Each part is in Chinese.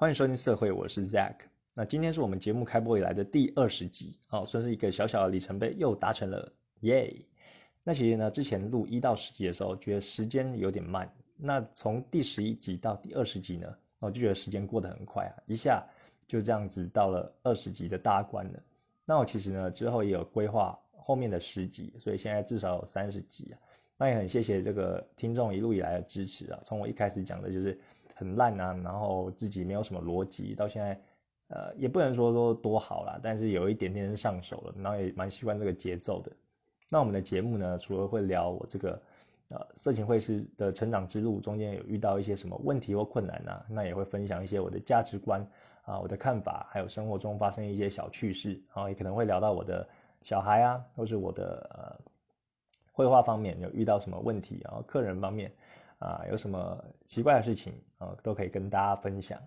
欢迎收听社会，我是 Zack。那今天是我们节目开播以来的第二十集，哦，算是一个小小的里程碑，又达成了，耶！那其实呢，之前录一到十集的时候，觉得时间有点慢。那从第十一集到第二十集呢，我就觉得时间过得很快啊，一下就这样子到了二十集的大关了。那我其实呢，之后也有规划后面的十集，所以现在至少有三十集啊。那也很谢谢这个听众一路以来的支持啊，从我一开始讲的就是。很烂啊，然后自己没有什么逻辑，到现在，呃，也不能说说多好啦，但是有一点点上手了，然后也蛮习惯这个节奏的。那我们的节目呢，除了会聊我这个呃色情会师的成长之路中间有遇到一些什么问题或困难啊，那也会分享一些我的价值观啊，我的看法，还有生活中发生一些小趣事，然后也可能会聊到我的小孩啊，或是我的呃绘画方面有遇到什么问题，然后客人方面。啊，有什么奇怪的事情啊，都可以跟大家分享。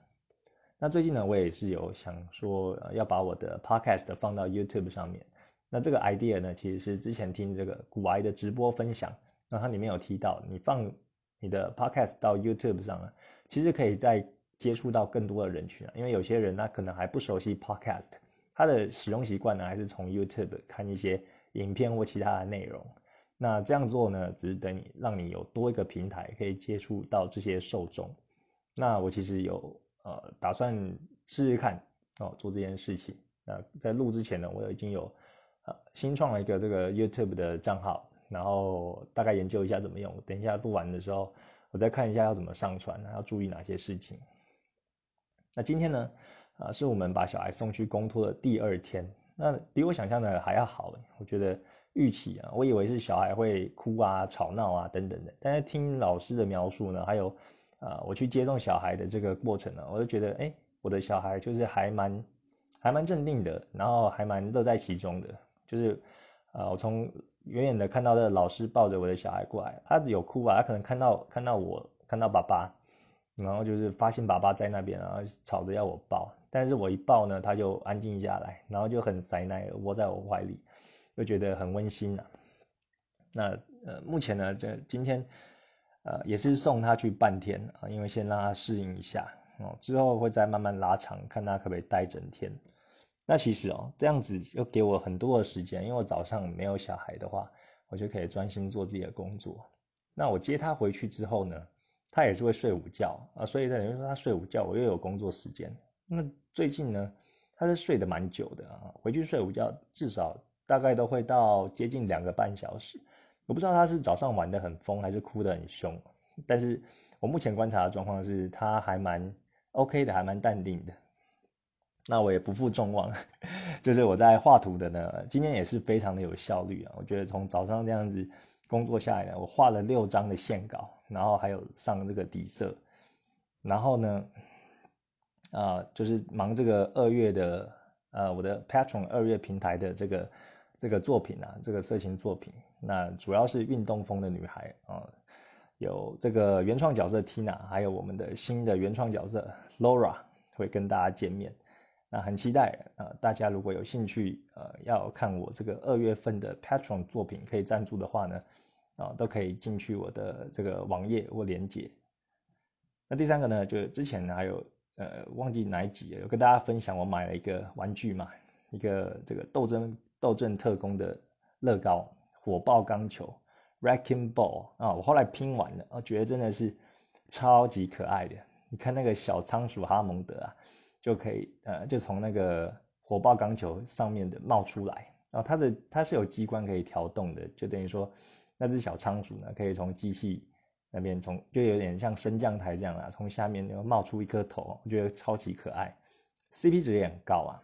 那最近呢，我也是有想说要把我的 podcast 放到 YouTube 上面。那这个 idea 呢，其实是之前听这个古癌的直播分享，那它里面有提到，你放你的 podcast 到 YouTube 上呢，其实可以再接触到更多的人群啊。因为有些人呢可能还不熟悉 podcast，他的使用习惯呢，还是从 YouTube 看一些影片或其他的内容。那这样做呢，只是等你让你有多一个平台可以接触到这些受众。那我其实有呃打算试试看哦做这件事情。那在录之前呢，我已经有呃新创了一个这个 YouTube 的账号，然后大概研究一下怎么用。等一下录完的时候，我再看一下要怎么上传，要注意哪些事情。那今天呢，啊是我们把小孩送去公托的第二天，那比我想象的还要好，我觉得。预期啊，我以为是小孩会哭啊、吵闹啊等等的，但是听老师的描述呢，还有，啊，我去接送小孩的这个过程呢，我就觉得，哎，我的小孩就是还蛮，还蛮镇定的，然后还蛮乐在其中的，就是，啊，我从远远的看到的老师抱着我的小孩过来，他有哭吧？他可能看到看到我看到爸爸，然后就是发现爸爸在那边，然后吵着要我抱，但是我一抱呢，他就安静下来，然后就很塞奶窝在我怀里。又觉得很温馨呐。那呃，目前呢，这今天呃也是送他去半天啊，因为先让他适应一下哦，之后会再慢慢拉长，看他可不可以待整天。那其实哦，这样子又给我很多的时间，因为我早上没有小孩的话，我就可以专心做自己的工作。那我接他回去之后呢，他也是会睡午觉啊，所以等于说他睡午觉，我又有工作时间。那最近呢，他是睡得蛮久的啊，回去睡午觉至少。大概都会到接近两个半小时，我不知道他是早上玩的很疯，还是哭得很凶。但是我目前观察的状况是，他还蛮 OK 的，还蛮淡定的。那我也不负众望，就是我在画图的呢，今天也是非常的有效率啊。我觉得从早上这样子工作下来呢，我画了六张的线稿，然后还有上这个底色，然后呢，啊，就是忙这个二月的呃我的 Patron 二月平台的这个。这个作品啊，这个色情作品，那主要是运动风的女孩啊，有这个原创角色 Tina，还有我们的新的原创角色 Laura 会跟大家见面，那很期待啊！大家如果有兴趣呃要看我这个二月份的 Patron 作品可以赞助的话呢，啊都可以进去我的这个网页或连接。那第三个呢，就之前还有呃忘记哪一集了有跟大家分享，我买了一个玩具嘛，一个这个斗争。斗阵特工的乐高火爆钢球 Wrecking Ball 啊，我后来拼完了，我觉得真的是超级可爱的。你看那个小仓鼠哈蒙德啊，就可以呃，就从那个火爆钢球上面的冒出来然后，它的它是有机关可以调动的，就等于说那只小仓鼠呢，可以从机器那边从就有点像升降台这样啊，从下面就冒出一颗头，我觉得超级可爱，CP 值也很高啊，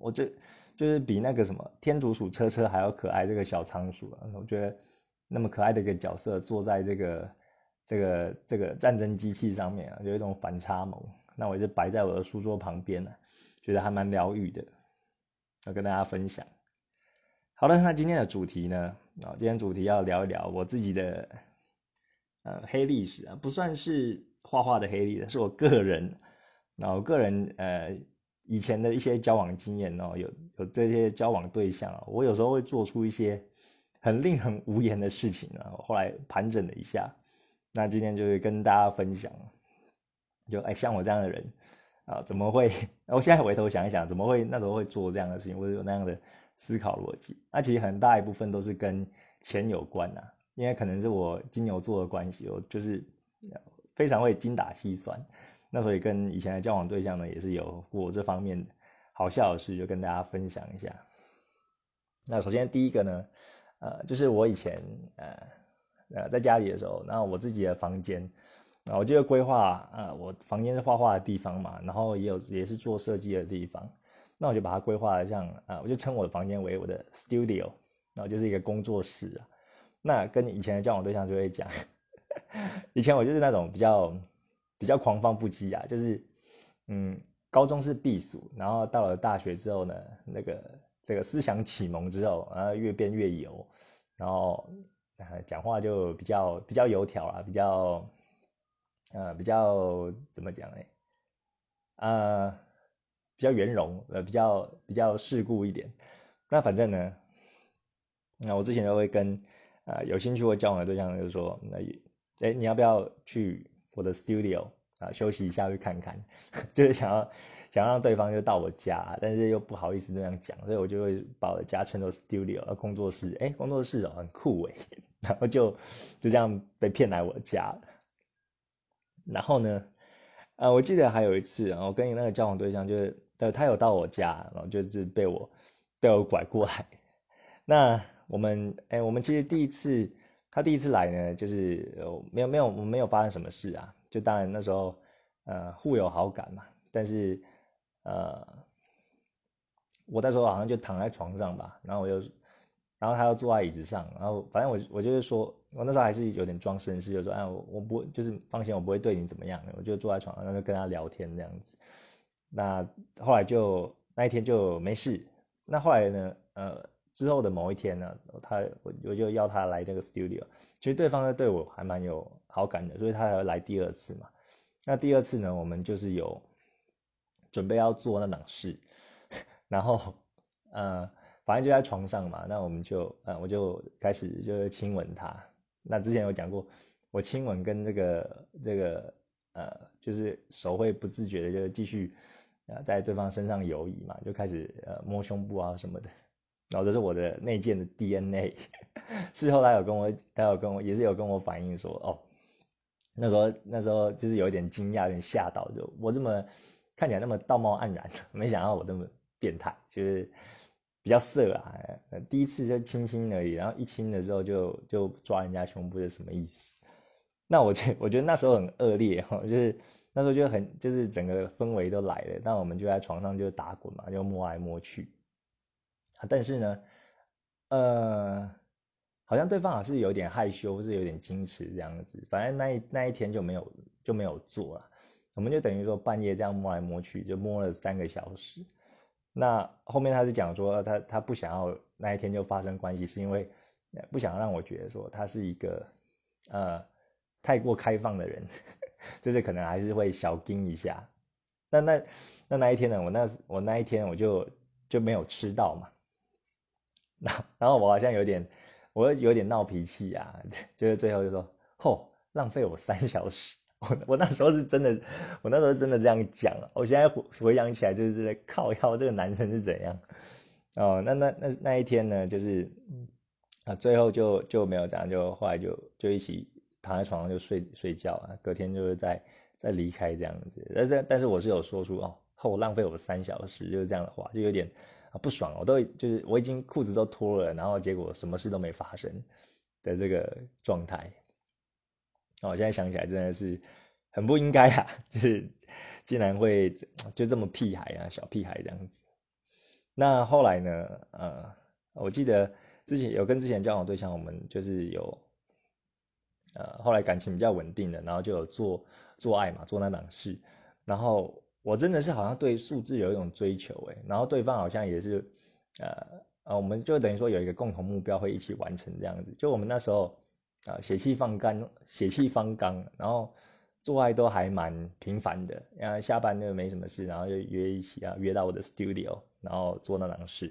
我这。就是比那个什么天竺鼠车车还要可爱，这个小仓鼠啊，我觉得那么可爱的一个角色坐在这个这个这个战争机器上面啊，有一种反差萌。那我就摆在我的书桌旁边呢，觉得还蛮疗愈的，要跟大家分享。好了，那今天的主题呢，啊，今天主题要聊一聊我自己的呃黑历史啊，不算是画画的黑历史，是我个人，然后个人呃。以前的一些交往经验哦，有有这些交往对象，我有时候会做出一些很令人无言的事情啊。后来盘整了一下，那今天就是跟大家分享。就哎像我这样的人啊，怎么会？我现在回头想一想，怎么会那时候会做这样的事情，或者有那样的思考逻辑？那其实很大一部分都是跟钱有关呐，因为可能是我金牛座的关系，我就是非常会精打细算。那所以跟以前的交往对象呢，也是有过这方面好笑的事，就跟大家分享一下。那首先第一个呢，呃，就是我以前呃呃在家里的时候，然后我自己的房间。啊，我就规划，呃，我房间是画画的地方嘛，然后也有也是做设计的地方，那我就把它规划像，啊，我就称我的房间为我的 studio，然后就是一个工作室啊。那跟以前的交往对象就会讲，以前我就是那种比较比较狂放不羁啊，就是，嗯，高中是避暑，然后到了大学之后呢，那个这个思想启蒙之后，然后越变越油，然后讲话就比较比较油条啊，比较。呃，比较怎么讲呢？呃，比较圆融，呃，比较比较世故一点。那反正呢，那我之前都会跟呃有兴趣或交往的对象，就是说，那哎，你要不要去我的 studio 啊休息一下，去看看？就是想要想要让对方就到我家，但是又不好意思这样讲，所以我就会把我的家称作 studio，工作室。哎，工作室哦，很酷哎，然后就就这样被骗来我家。然后呢，呃，我记得还有一次，我跟你那个交往对象，就是呃，他有到我家，然后就是被我被我拐过来。那我们，哎，我们其实第一次他第一次来呢，就是没有没有没有发生什么事啊，就当然那时候呃互有好感嘛，但是呃，我那时候好像就躺在床上吧，然后我就。然后他要坐在椅子上，然后反正我我就是说，我那时候还是有点装绅士，就说哎，我我不就是放心，我不会对你怎么样，我就坐在床上，然后跟他聊天这样子。那后来就那一天就没事。那后来呢，呃，之后的某一天呢，他我我就要他来那个 studio，其实对方对我还蛮有好感的，所以他要来第二次嘛。那第二次呢，我们就是有准备要做那档事，然后呃。反正就在床上嘛，那我们就，呃，我就开始就是亲吻他。那之前有讲过，我亲吻跟这个这个，呃，就是手会不自觉的就继续，呃，在对方身上游移嘛，就开始呃摸胸部啊什么的。然后这是我的内建的 DNA。事后他有跟我，他有跟我也是有跟我反映说，哦，那时候那时候就是有一点惊讶，有点吓到，就我这么看起来那么道貌岸然，没想到我这么变态，就是。比较色啊，第一次就亲亲而已，然后一亲的时候就就抓人家胸部是什么意思？那我觉我觉得那时候很恶劣哈，就是那时候就很就是整个氛围都来了，那我们就在床上就打滚嘛，就摸来摸去。但是呢，呃，好像对方好像是有点害羞，或是有点矜持这样子。反正那一那一天就没有就没有做了，我们就等于说半夜这样摸来摸去，就摸了三个小时。那后面他是讲说，他他不想要那一天就发生关系，是因为不想让我觉得说他是一个呃太过开放的人，就是可能还是会小盯一下。那那那那一天呢，我那我那一天我就就没有吃到嘛。然后我好像有点我有点闹脾气啊，就是最后就说，嚯，浪费我三小时。我我那时候是真的，我那时候真的这样讲。我现在回回想起来，就是在靠靠这个男生是怎样哦。那那那那一天呢，就是啊，最后就就没有这样，就后来就就一起躺在床上就睡睡觉啊。隔天就是再再离开这样子。但是但是我是有说出哦，后浪费我三小时，就是这样的话，就有点不爽。我都就是我已经裤子都脱了，然后结果什么事都没发生的这个状态。那我现在想起来真的是很不应该啊，就是竟然会就这么屁孩啊，小屁孩这样子。那后来呢？呃，我记得之前有跟之前交往对象，我们就是有呃，后来感情比较稳定的，然后就有做做爱嘛，做那档事。然后我真的是好像对数字有一种追求诶，然后对方好像也是呃呃，我们就等于说有一个共同目标会一起完成这样子。就我们那时候。啊，血气方刚，血气方刚，然后做爱都还蛮频繁的。然后下班就没什么事，然后就约一起啊，约到我的 studio，然后做那档事。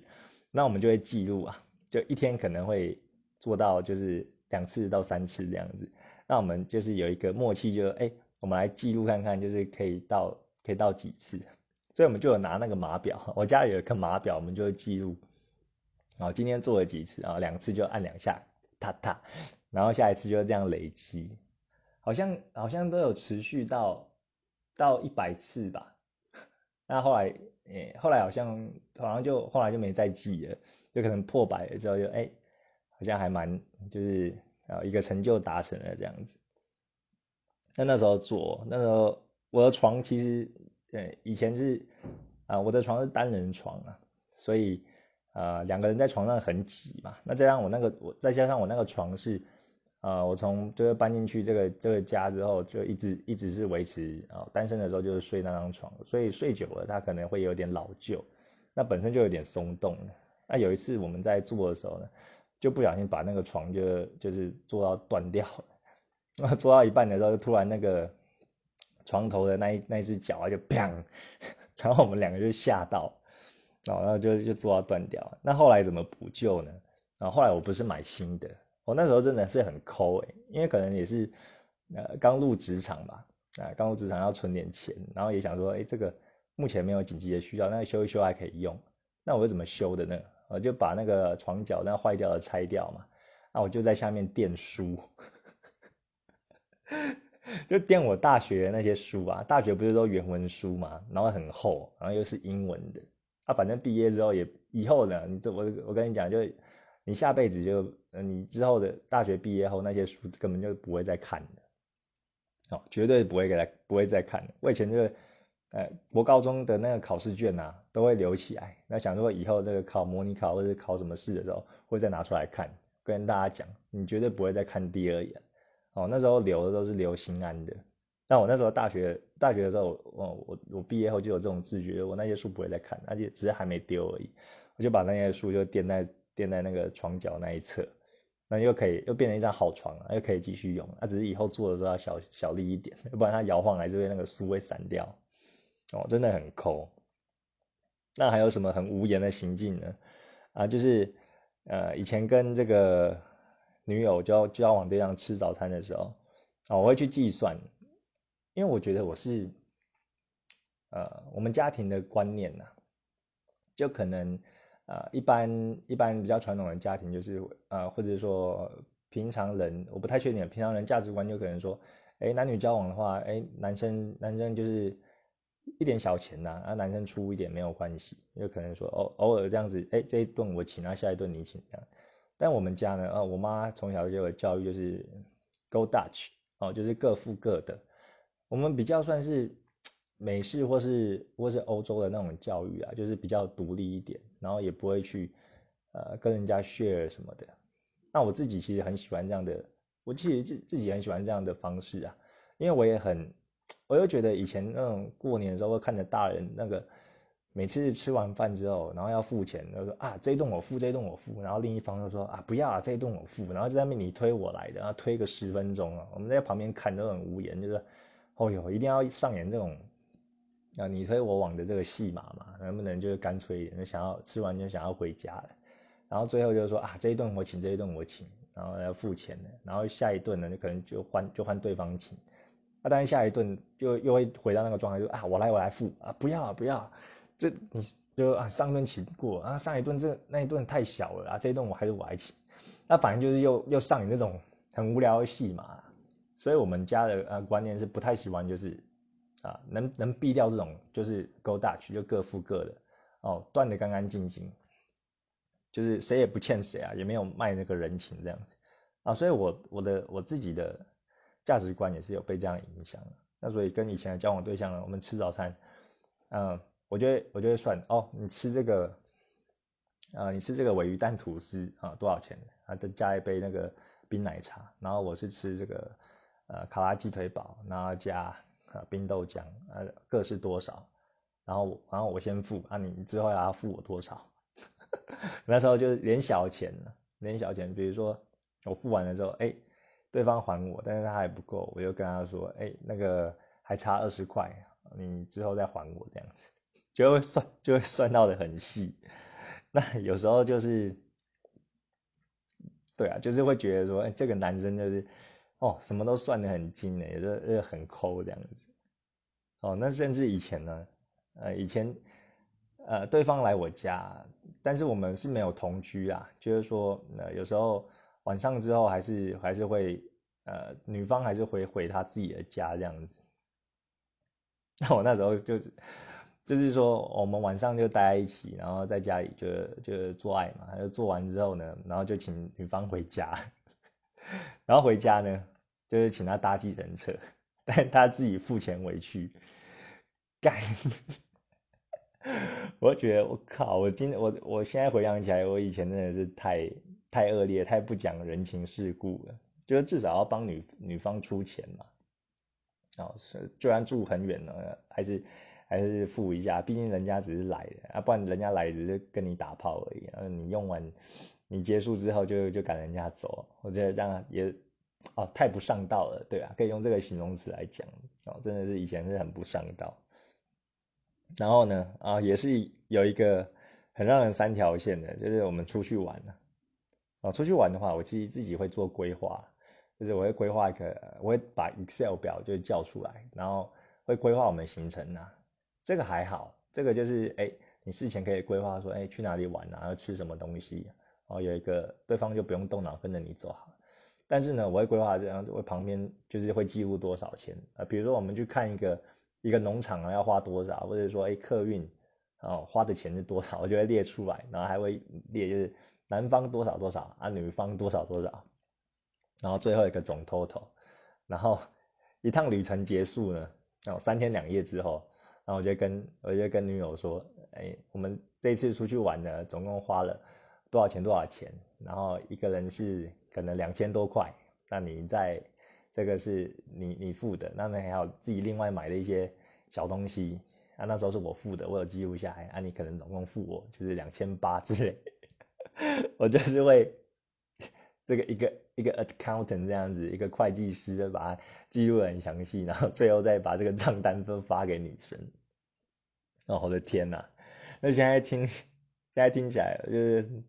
那我们就会记录啊，就一天可能会做到就是两次到三次这样子。那我们就是有一个默契，就哎，我们来记录看看，就是可以到可以到几次。所以我们就有拿那个码表，我家里有一个码表，我们就会记录。然后今天做了几次啊？两次就按两下，踏踏，然后下一次就这样累积，好像好像都有持续到到一百次吧。那后来，诶，后来好像好像就后来就没再记了，就可能破百了之后就哎，好像还蛮就是啊一个成就达成了这样子。那那时候做，那时候我的床其实。呃，以前是啊，我的床是单人床啊，所以呃两个人在床上很挤嘛。那再加上我那个我再加上我那个床是呃我从就是搬进去这个这个家之后，就一直一直是维持啊单身的时候就是睡那张床，所以睡久了它可能会有点老旧，那本身就有点松动。那有一次我们在做的时候呢，就不小心把那个床就就是做到断掉了，那 做到一半的时候就突然那个。床头的那一那一只脚啊，就砰，然后我们两个就吓到，然后就就做到断掉。那后来怎么补救呢？然后后来我不是买新的，我那时候真的是很抠哎，因为可能也是呃刚入职场吧，啊刚入职场要存点钱，然后也想说，哎这个目前没有紧急的需要，那修一修还可以用。那我怎么修的呢？我就把那个床脚那坏掉的拆掉嘛，那我就在下面垫书。就垫我大学那些书啊，大学不是都原文书嘛，然后很厚，然后又是英文的，啊，反正毕业之后也以后呢，你这我我跟你讲，就你下辈子就，你之后的大学毕业后那些书根本就不会再看的，哦，绝对不会给他不会再看的。我以前就是，呃，国高中的那个考试卷啊，都会留起来，那想说以后这个考模拟考或者考什么试的时候，会再拿出来看，跟大家讲，你绝对不会再看第二眼。哦，那时候留的都是留心安的，但我那时候大学大学的时候，我我我毕业后就有这种自觉，我那些书不会再看，而且只是还没丢而已，我就把那些书就垫在垫在那个床角那一侧，那又可以又变成一张好床了，又可以继续用，那只是以后坐的时候要小小力一点，要 不然它摇晃来这边那个书会散掉，哦，真的很抠。那还有什么很无言的行径呢？啊，就是呃以前跟这个。女友交交往对象吃早餐的时候，啊，我会去计算，因为我觉得我是，呃，我们家庭的观念呐，就可能，呃，一般一般比较传统的家庭就是，呃，或者说平常人，我不太确定，平常人价值观就可能说，哎，男女交往的话，哎，男生男生就是一点小钱呐，啊，男生出一点没有关系，有可能说偶偶尔这样子，哎，这一顿我请，啊，下一顿你请这样。但我们家呢，啊，我妈从小就有教育，就是 Go Dutch 哦，就是各付各的。我们比较算是美式或是或是欧洲的那种教育啊，就是比较独立一点，然后也不会去呃跟人家 share 什么的。那我自己其实很喜欢这样的，我其实自自己很喜欢这样的方式啊，因为我也很，我又觉得以前那种过年的时候会看着大人那个。每次吃完饭之后，然后要付钱，就说啊这一顿我付，这一顿我付，然后另一方就说啊不要啊这一顿我付，然后就在那边你推我来的，然后推个十分钟啊，我们在旁边看都很无言，就是，哦哟一定要上演这种啊你推我往的这个戏码嘛，能不能就是干脆一点，就想要吃完就想要回家了，然后最后就是说啊这一顿我请，这一顿我请，然后要付钱的，然后下一顿呢就可能就换就换对方请，啊当然下一顿就又会回到那个状态，就啊我来我来付。啊不要啊不要。这你就啊上顿请过啊上一顿这那一顿太小了啊这一顿我还是我来请，那反正就是又又上演那种很无聊的戏嘛，所以我们家的呃观念是不太喜欢就是啊能能避掉这种就是 go Dutch 就各付各的哦断的干干净净，就是谁也不欠谁啊也没有卖那个人情这样子。啊所以我我的我自己的价值观也是有被这样影响那所以跟以前的交往对象呢我们吃早餐嗯。我觉得我就会算哦，你吃这个，呃，你吃这个尾鱼蛋吐司啊，多少钱？啊，再加一杯那个冰奶茶。然后我是吃这个，呃，卡拉鸡腿堡，然后加啊冰豆浆，呃，各是多少？然后然后我先付，啊，你之后要付我多少？那时候就是连小钱连小钱，比如说我付完了之后，哎，对方还我，但是他还不够，我就跟他说，哎，那个还差二十块，你之后再还我这样子。就会算，就会算到的很细。那有时候就是，对啊，就是会觉得说，哎，这个男生就是，哦，什么都算得很精的，也是很抠这样子。哦，那甚至以前呢，呃，以前呃，对方来我家，但是我们是没有同居啊，就是说，呃，有时候晚上之后还是还是会，呃，女方还是会回她自己的家这样子。那我那时候就是，就是说，我们晚上就待在一起，然后在家里就就做爱嘛，就做完之后呢，然后就请女方回家，然后回家呢，就是请她搭计程车，但她自己付钱回去。干，我觉得我靠，我今我我现在回想起来，我以前真的是太太恶劣，太不讲人情世故了。就是至少要帮女女方出钱嘛，哦，是就算住很远呢，还是还是付一下，毕竟人家只是来的啊，不然人家来只是跟你打炮而已。嗯，你用完你结束之后就就赶人家走，我觉得这样也哦太不上道了，对啊，可以用这个形容词来讲哦，真的是以前是很不上道。然后呢，啊，也是有一个很让人三条线的，就是我们出去玩呢，啊，出去玩的话，我其实自己会做规划，就是我会规划一个，我会把 Excel 表就叫出来，然后会规划我们行程呐。这个还好，这个就是哎，你事前可以规划说，哎，去哪里玩啊，要吃什么东西，然后有一个对方就不用动脑跟着你走。但是呢，我会规划这样，我旁边就是会记录多少钱啊，比如说我们去看一个。一个农场啊要花多少，或者说哎客运哦花的钱是多少，我就会列出来，然后还会列就是男方多少多少啊，女方多少多少，然后最后一个总 total，然后一趟旅程结束呢，然后三天两夜之后，然后我就跟我就跟女友说，哎，我们这次出去玩呢，总共花了多少钱多少钱，然后一个人是可能两千多块，那你在。这个是你你付的，那你还有自己另外买的一些小东西啊，那时候是我付的，我有记录下来啊，你可能总共付我就是两千八之类，我就是会这个一个一个 accountant 这样子，一个会计师把它记录的很详细，然后最后再把这个账单分发给女生。哦，我的天哪！那现在听现在听起来就是，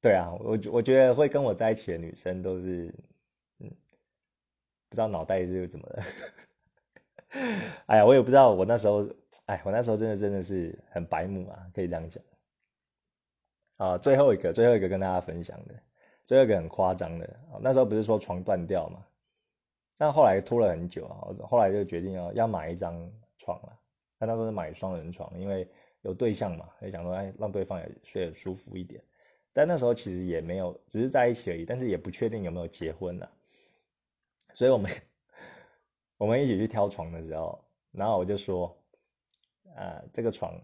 对啊，我我觉得会跟我在一起的女生都是。嗯不知道脑袋是怎么了，哎呀，我也不知道，我那时候，哎，我那时候真的真的是很白目啊，可以这样讲。啊，最后一个，最后一个跟大家分享的，最后一个很夸张的，那时候不是说床断掉嘛，但后来拖了很久啊，后来就决定要要买一张床了。那那时候买双人床，因为有对象嘛，也想说哎，让对方也睡得舒服一点。但那时候其实也没有，只是在一起而已，但是也不确定有没有结婚呢。所以我们我们一起去挑床的时候，然后我就说，呃，这个床，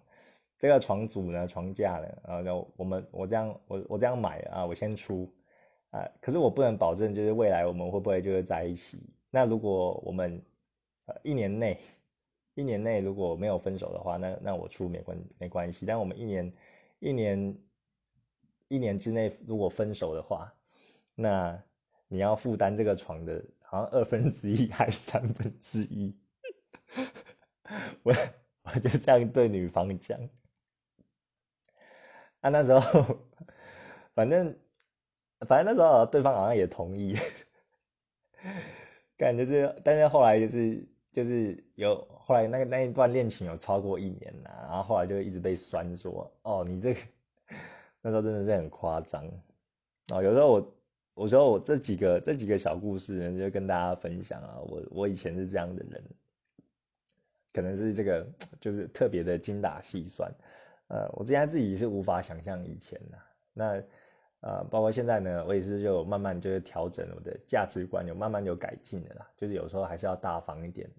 这个床组呢，床架呢，然后我们我这样我我这样买啊，我先出啊，可是我不能保证就是未来我们会不会就是在一起。那如果我们呃一年内一年内如果没有分手的话，那那我出没关没关系。但我们一年一年一年之内如果分手的话，那你要负担这个床的。好像二分之一还是三分之一，我我就这样对女方讲。啊，那时候反正反正那时候对方好像也同意，感觉是，但是后来就是就是有后来那个那一段恋情有超过一年了，然后后来就一直被酸说，哦，你这个那时候真的是很夸张哦，有时候我。我说我这几个这几个小故事呢，就跟大家分享啊。我我以前是这样的人，可能是这个就是特别的精打细算。呃，我之前自己是无法想象以前的。那呃，包括现在呢，我也是就慢慢就是调整我的价值观，有慢慢有改进的啦。就是有时候还是要大方一点。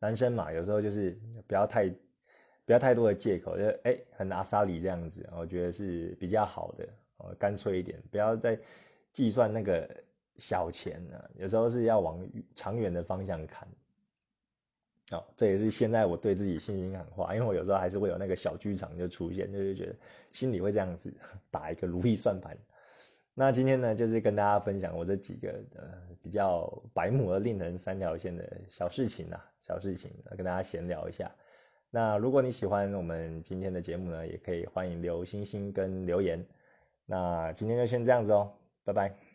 男生嘛，有时候就是不要太不要太多的借口，就哎很阿萨里这样子，我觉得是比较好的，呃，干脆一点，不要再。计算那个小钱呢，有时候是要往长远的方向看。哦，这也是现在我对自己信心喊话，因为我有时候还是会有那个小剧场就出现，就是觉得心里会这样子 打一个如意算盘。那今天呢，就是跟大家分享我这几个呃比较白目而令人三条线的小事情啊，小事情跟大家闲聊一下。那如果你喜欢我们今天的节目呢，也可以欢迎留星星跟留言。那今天就先这样子哦。拜拜。